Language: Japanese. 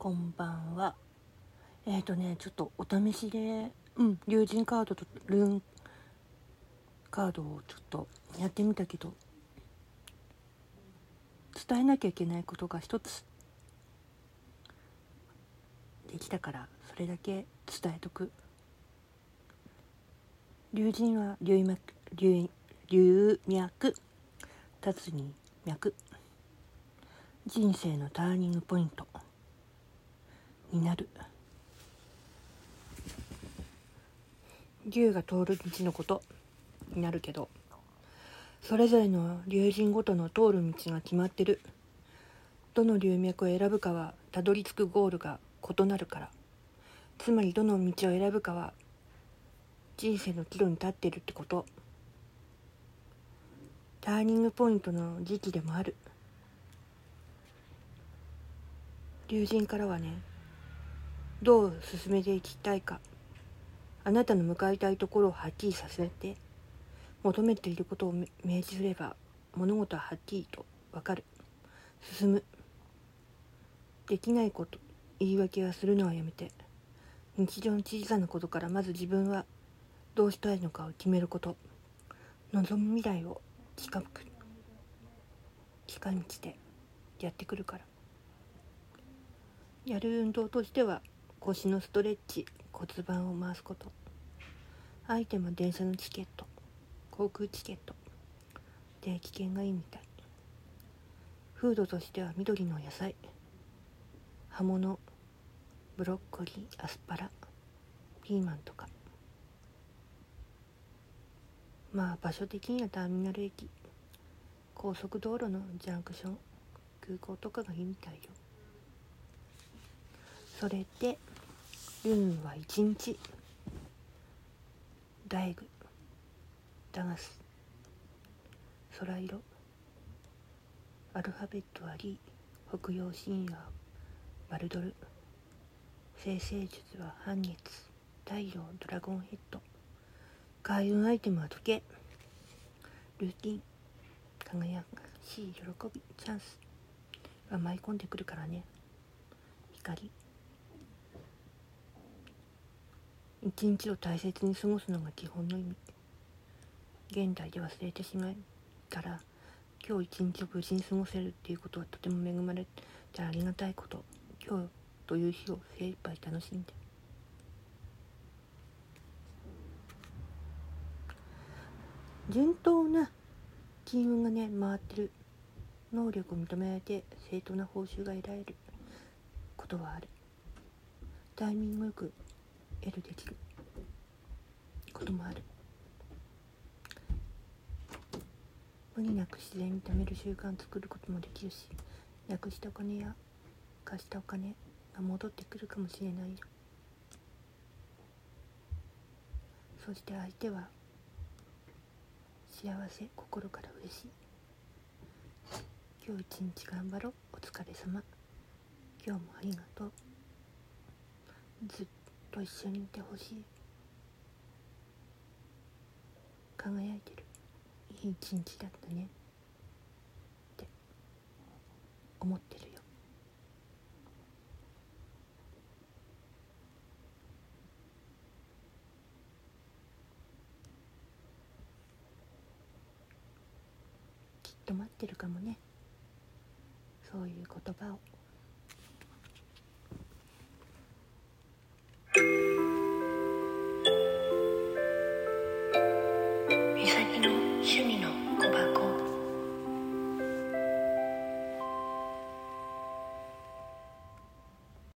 こんばんは。えっ、ー、とね、ちょっとお試しで、うん、竜神カードとルーンカードをちょっとやってみたけど、伝えなきゃいけないことが一つできたから、それだけ伝えとく。竜神は竜脈、竜、竜脈、立つに脈。人生のターニングポイントになる。竜が通る道のことになるけどそれぞれの竜神ごとの通る道が決まってる。どの龍脈を選ぶかはたどり着くゴールが異なるから。つまりどの道を選ぶかは人生の岐路に立ってるってこと。ターニングポイントの時期でもある。龍神からはねどう進めていきたいか。あなたの向かいたいところをはっきりさせて求めていることを明示すれば物事ははっきりと分かる。進む。できないこと言い訳はするのはやめて。日常の小さなことからまず自分はどうしたいのかを決めること。望む未来を近く近道でやってくるから。やる運動としては腰のストレッチ骨盤を回すこと。アイテムは電車のチケット。航空チケット。で危険がいいみたい。フードとしては緑の野菜。葉物。ブロッコリー。アスパラ。ピーマンとか。まあ場所的にはターミナル駅。高速道路のジャンクション。空港とかがいいみたいよ。それでルーンは1日大具ダガス空色。アルファベットはリ北洋神話バルドル。生成術は半月。太陽ドラゴンヘッド。開運アイテムは時計。ルーティン。輝かし喜びチャンス。が舞い込んでくるからね。光。一日を大切に過ごすのが基本の意味。現代で忘れてしまったら今日一日を無事に過ごせるっていうことはとても恵まれてありがたいこと。今日という日を精一杯楽しんで。順当な金運がね回ってる能力を認められて正当な報酬が得られることはある。タイミングよく得るできる。こともある。無理なく自然に貯める習慣を作ることもできるしなくしたお金や貸したお金が戻ってくるかもしれない。よそして相手は幸せ心から嬉しい。今日一日頑張ろう。お疲れ様。今日もありがとう。ずっとと一緒にいてほしい。輝いてる。いい一日だったね。って。思ってるよ。きっと待ってるかもね。そういう言葉を。